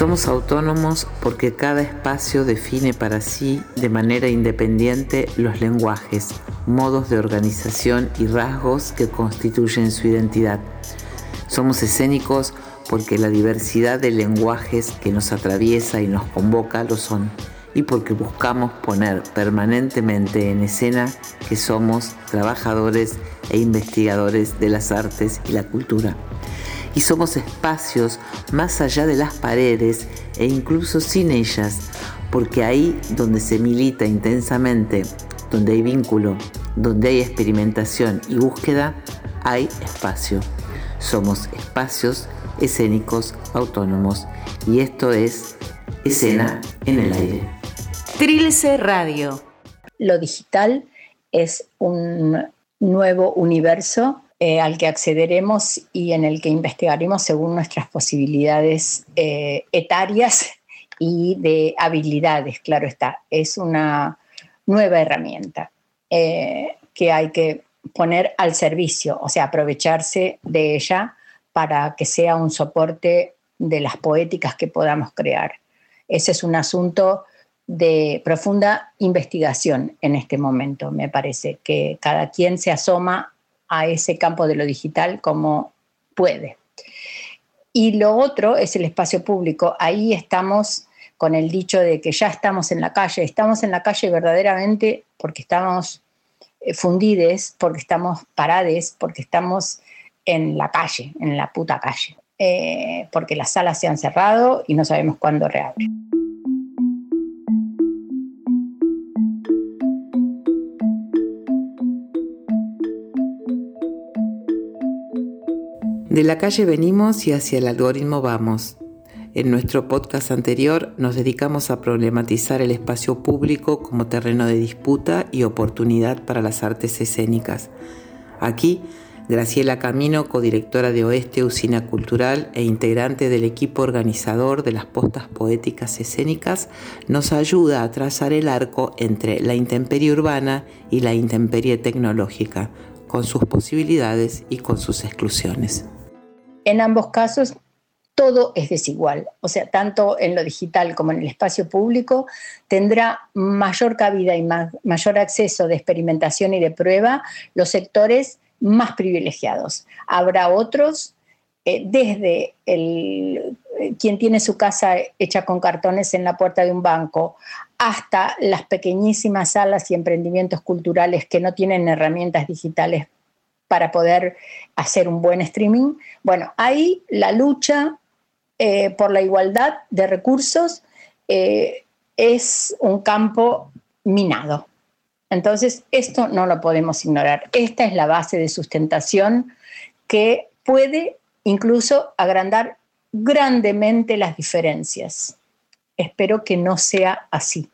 Somos autónomos porque cada espacio define para sí de manera independiente los lenguajes, modos de organización y rasgos que constituyen su identidad. Somos escénicos porque la diversidad de lenguajes que nos atraviesa y nos convoca lo son, y porque buscamos poner permanentemente en escena que somos trabajadores e investigadores de las artes y la cultura y somos espacios más allá de las paredes e incluso sin ellas, porque ahí donde se milita intensamente, donde hay vínculo, donde hay experimentación y búsqueda, hay espacio. Somos espacios escénicos autónomos y esto es escena en el aire. Trilce Radio. Lo digital es un nuevo universo eh, al que accederemos y en el que investigaremos según nuestras posibilidades eh, etarias y de habilidades, claro está. Es una nueva herramienta eh, que hay que poner al servicio, o sea, aprovecharse de ella para que sea un soporte de las poéticas que podamos crear. Ese es un asunto de profunda investigación en este momento, me parece, que cada quien se asoma a ese campo de lo digital como puede. Y lo otro es el espacio público. Ahí estamos con el dicho de que ya estamos en la calle. Estamos en la calle verdaderamente porque estamos eh, fundides, porque estamos parades, porque estamos en la calle, en la puta calle. Eh, porque las salas se han cerrado y no sabemos cuándo reabren. De la calle venimos y hacia el algoritmo vamos. En nuestro podcast anterior nos dedicamos a problematizar el espacio público como terreno de disputa y oportunidad para las artes escénicas. Aquí, Graciela Camino, codirectora de Oeste Usina Cultural e integrante del equipo organizador de las postas poéticas escénicas, nos ayuda a trazar el arco entre la intemperie urbana y la intemperie tecnológica, con sus posibilidades y con sus exclusiones. En ambos casos, todo es desigual. O sea, tanto en lo digital como en el espacio público tendrá mayor cabida y mayor acceso de experimentación y de prueba los sectores más privilegiados. Habrá otros, eh, desde el, eh, quien tiene su casa hecha con cartones en la puerta de un banco, hasta las pequeñísimas salas y emprendimientos culturales que no tienen herramientas digitales para poder hacer un buen streaming. Bueno, ahí la lucha eh, por la igualdad de recursos eh, es un campo minado. Entonces, esto no lo podemos ignorar. Esta es la base de sustentación que puede incluso agrandar grandemente las diferencias. Espero que no sea así.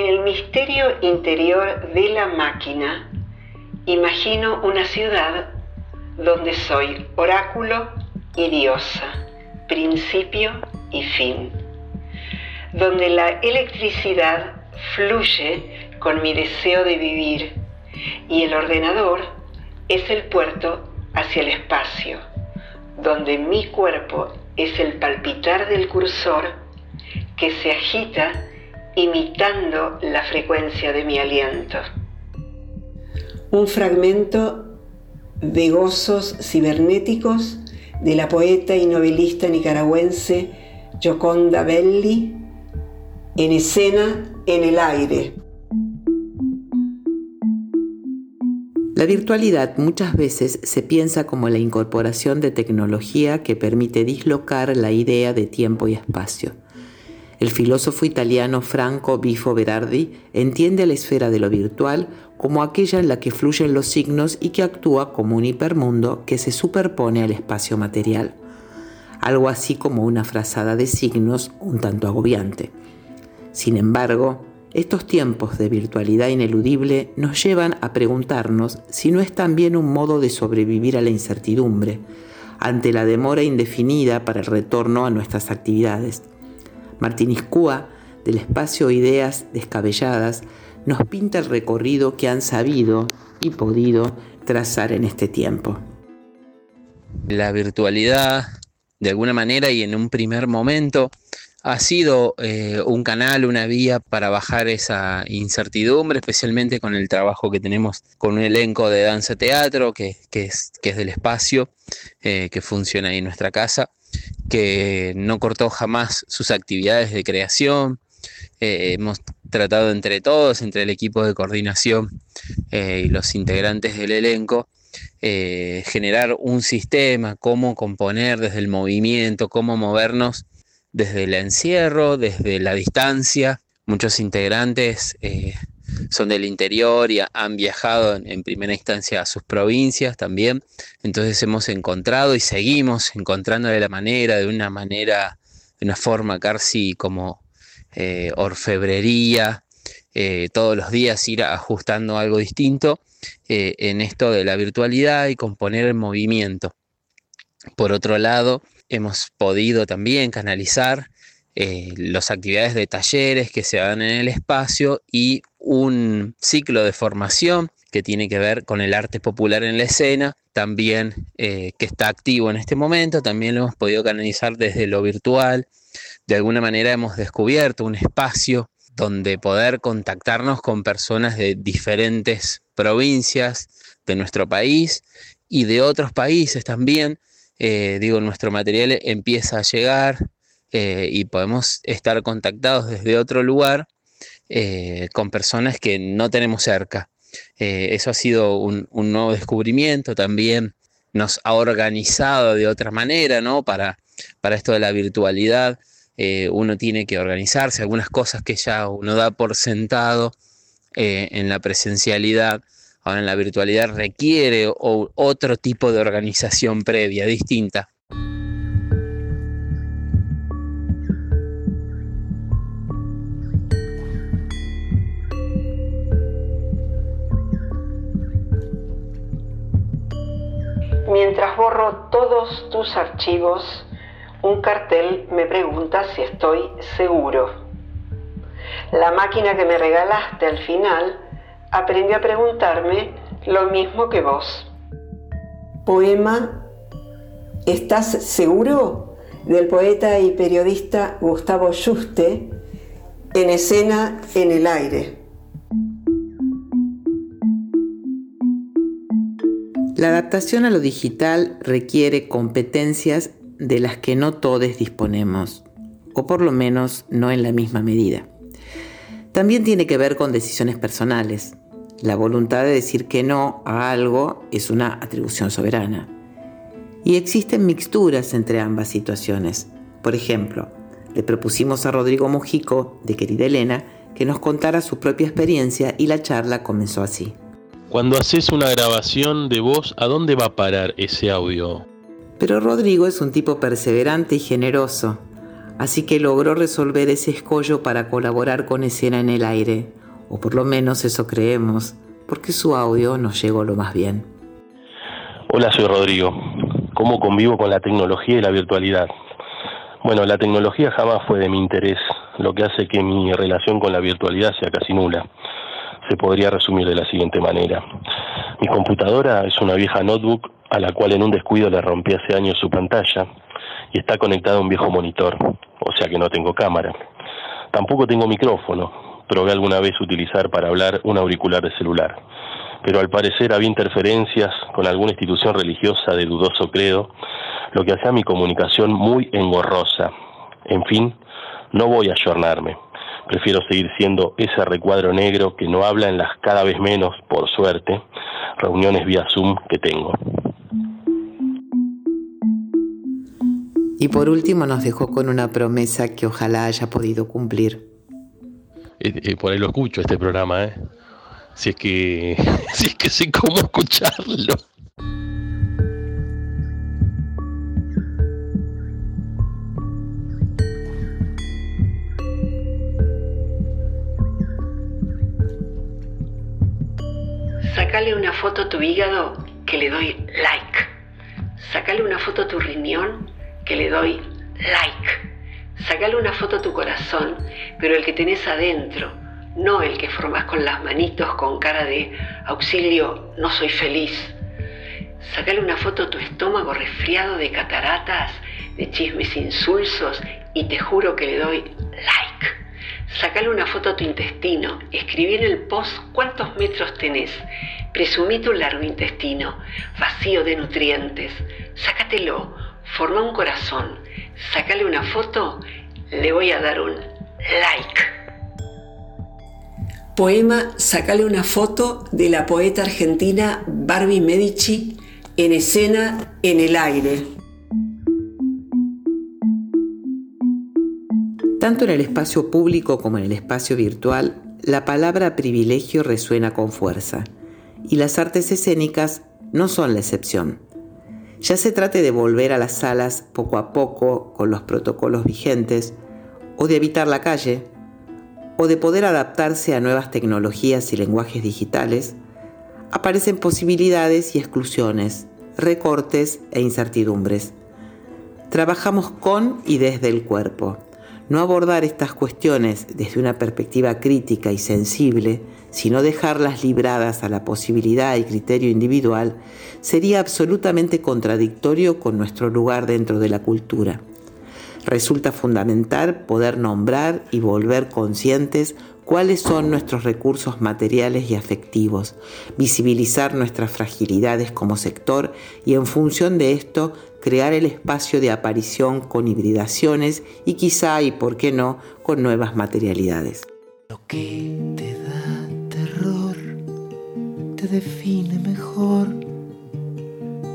En el misterio interior de la máquina, imagino una ciudad donde soy oráculo y diosa, principio y fin, donde la electricidad fluye con mi deseo de vivir y el ordenador es el puerto hacia el espacio, donde mi cuerpo es el palpitar del cursor que se agita imitando la frecuencia de mi aliento. Un fragmento de gozos cibernéticos de la poeta y novelista nicaragüense Gioconda Belli en escena en el aire. La virtualidad muchas veces se piensa como la incorporación de tecnología que permite dislocar la idea de tiempo y espacio. El filósofo italiano Franco Bifo Berardi entiende la esfera de lo virtual como aquella en la que fluyen los signos y que actúa como un hipermundo que se superpone al espacio material. Algo así como una frazada de signos un tanto agobiante. Sin embargo, estos tiempos de virtualidad ineludible nos llevan a preguntarnos si no es también un modo de sobrevivir a la incertidumbre, ante la demora indefinida para el retorno a nuestras actividades Martín Iscúa del espacio Ideas Descabelladas nos pinta el recorrido que han sabido y podido trazar en este tiempo. La virtualidad, de alguna manera y en un primer momento, ha sido eh, un canal, una vía para bajar esa incertidumbre, especialmente con el trabajo que tenemos con un elenco de danza teatro, que, es, del espacio, eh, que funciona ahí en nuestra casa, que no cortó jamás sus actividades de creación. Eh, hemos tratado entre todos, entre el equipo de coordinación y los integrantes del elenco, generar un sistema, cómo componer desde el movimiento, cómo movernos desde el encierro, desde la distancia. Muchos integrantes eh, son del interior y han viajado en, primera instancia a sus provincias también. Entonces hemos encontrado y seguimos encontrando de la manera, de una manera, de una forma casi como eh, orfebrería, eh, todos los días ir ajustando algo distinto en esto de la virtualidad y componer el movimiento. Por otro lado, hemos podido también canalizar eh, las actividades de talleres que se dan en el espacio y un ciclo de formación que tiene que ver con el arte popular en la escena, también eh, que está activo en este momento, también lo hemos podido canalizar desde lo virtual. De alguna manera hemos descubierto un espacio donde poder contactarnos con personas de diferentes provincias de nuestro país y de otros países también, eh, digo, nuestro material empieza a llegar eh, y podemos estar contactados desde otro lugar eh, con personas que no tenemos cerca. eso ha sido un, nuevo descubrimiento también. Nos ha organizado de otra manera, ¿no? Para, para esto de la virtualidad, uno tiene que organizarse, algunas cosas que ya uno da por sentado en la presencialidad ahora en la virtualidad requiere otro tipo de organización previa, distinta. Mientras borro todos tus archivos, un cartel me pregunta si estoy seguro. La máquina que me regalaste al final aprendí a preguntarme lo mismo que vos. Poema ¿Estás seguro? del poeta y periodista Gustavo Juste en escena en el aire. La adaptación a lo digital requiere competencias de las que no todos disponemos, o por lo menos no en la misma medida. También tiene que ver con decisiones personales. La voluntad de decir que no a algo es una atribución soberana. Y existen mixturas entre ambas situaciones. Por ejemplo, le propusimos a Rodrigo Mujico, de Querida Elena, que nos contara su propia experiencia y la charla comenzó así. Cuando haces una grabación de voz, ¿a dónde va a parar ese audio? Pero Rodrigo es un tipo perseverante y generoso, así que logró resolver ese escollo para colaborar con Escena en el Aire, o por lo menos eso creemos, porque su audio nos llegó lo más bien. Hola, soy Rodrigo. ¿Cómo convivo con la tecnología y la virtualidad? Bueno, la tecnología jamás fue de mi interés, lo que hace que mi relación con la virtualidad sea casi nula. Se podría resumir de la siguiente manera. Mi computadora es una vieja notebook a la cual en un descuido le rompí hace años su pantalla y está conectada a un viejo monitor, o sea que no tengo cámara. Tampoco tengo micrófono, probé alguna vez utilizar para hablar un auricular de celular, pero al parecer había interferencias con alguna institución religiosa de dudoso credo, lo que hacía mi comunicación muy engorrosa. En fin, no voy a ayornarme. Prefiero seguir siendo ese recuadro negro que no habla en las cada vez menos, por suerte, reuniones vía Zoom que tengo. Y por último nos dejó con una promesa que ojalá haya podido cumplir. Eh, eh, por ahí lo escucho este programa, ¿eh? Si es que, si es que sé cómo escucharlo. Foto tu hígado que le doy like. Sácale una foto a tu riñón que le doy like. Sacale una foto a tu corazón, pero el que tenés adentro, no el que formas con las manitos con cara de auxilio, no soy feliz. Sacale una foto a tu estómago resfriado de cataratas, de chismes insulsos y te juro que le doy like. Sacale una foto a tu intestino, escribí en el post cuántos metros tenés, presumí tu largo intestino, vacío de nutrientes, sácatelo, forma un corazón, sacale una foto, le voy a dar un like. Poema Sacale una foto de la poeta argentina Barbie Medici en escena en el aire. Tanto en el espacio público como en el espacio virtual, la palabra privilegio resuena con fuerza, y las artes escénicas no son la excepción. Ya se trate de volver a las salas poco a poco con los protocolos vigentes, o de evitar la calle, o de poder adaptarse a nuevas tecnologías y lenguajes digitales, aparecen posibilidades y exclusiones, recortes e incertidumbres. Trabajamos con y desde el cuerpo. No abordar estas cuestiones desde una perspectiva crítica y sensible, sino dejarlas libradas a la posibilidad y criterio individual, sería absolutamente contradictorio con nuestro lugar dentro de la cultura. Resulta fundamental poder nombrar y volver conscientes cuáles son nuestros recursos materiales y afectivos, visibilizar nuestras fragilidades como sector y en función de esto crear el espacio de aparición con hibridaciones y quizá, y por qué no, con nuevas materialidades. Lo que te da terror te define mejor.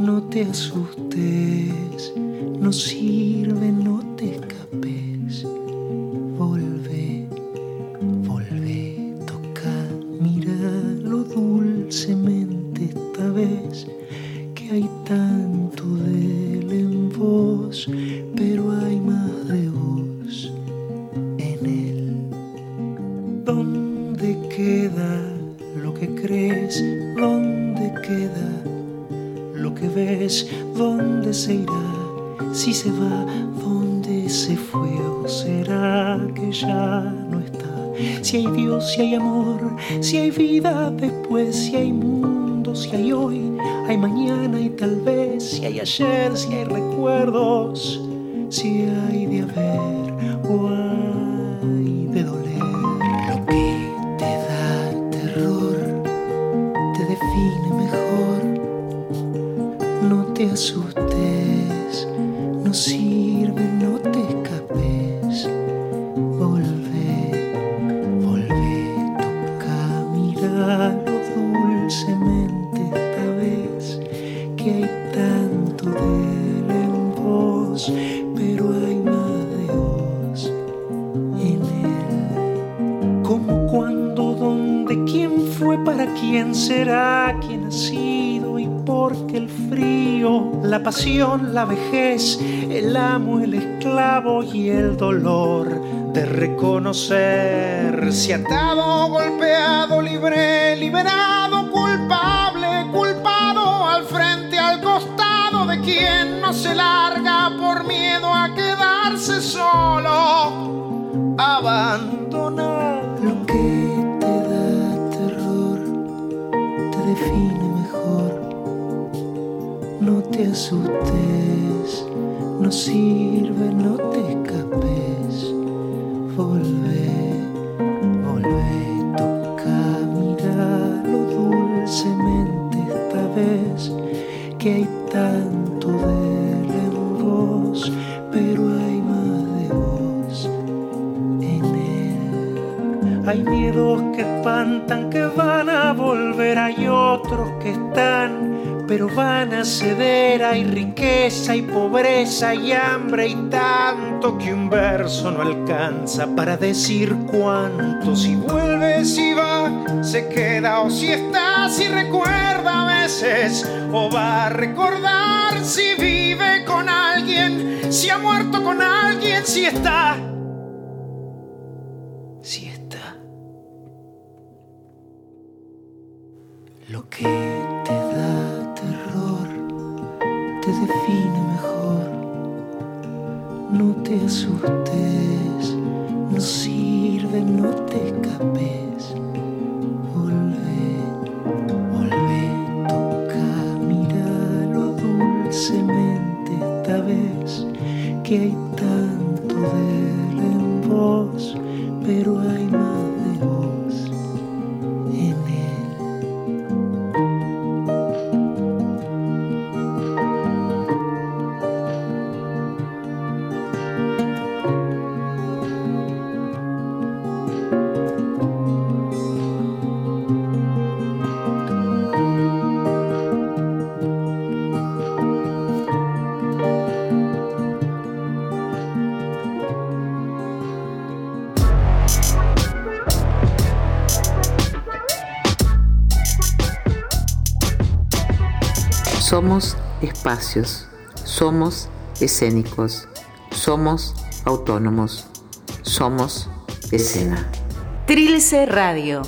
No te asustes, no sirve, no te escapes. Dulcemente esta vez que hay tanto de él en vos, pero hay más de vos en él. ¿Dónde queda lo que crees? ¿Dónde queda lo que ves? ¿Dónde se irá? Si se va, ¿dónde se fue? ¿O será que ya? Si hay Dios, si hay amor, si hay vida después, si hay mundo, si hay hoy, hay mañana y tal vez, si hay ayer, si hay recuerdos, si hay de haber o hay de doler. Lo que te da terror te define mejor. No te asustes, tanto de vos, pero hay más de vos en él. Como cuando, dónde, quién fue, para quién será, quién ha sido y por qué el frío, la pasión, la vejez, el amo, el esclavo y el dolor de reconocer si atado, golpeado, libre, liberado, quien no se larga por miedo a quedarse solo, abandonado. Lo que te da terror te define mejor. No te asustes, no sirve, no te escapes. Volve, volve, toca, míralo dulcemente esta vez que hay Hay miedos que espantan, que van a volver, hay otros que están pero van a ceder. Hay riqueza y pobreza y hambre y tanto que un verso no alcanza para decir cuánto. Si vuelve, si va, se queda o si está, si recuerda a veces o va a recordar si vive con alguien, si ha muerto con alguien, si está. Que hay tanto de él en vos, pero hay más Somos espacios, somos escénicos, somos autónomos, somos escena. Trilce Radio.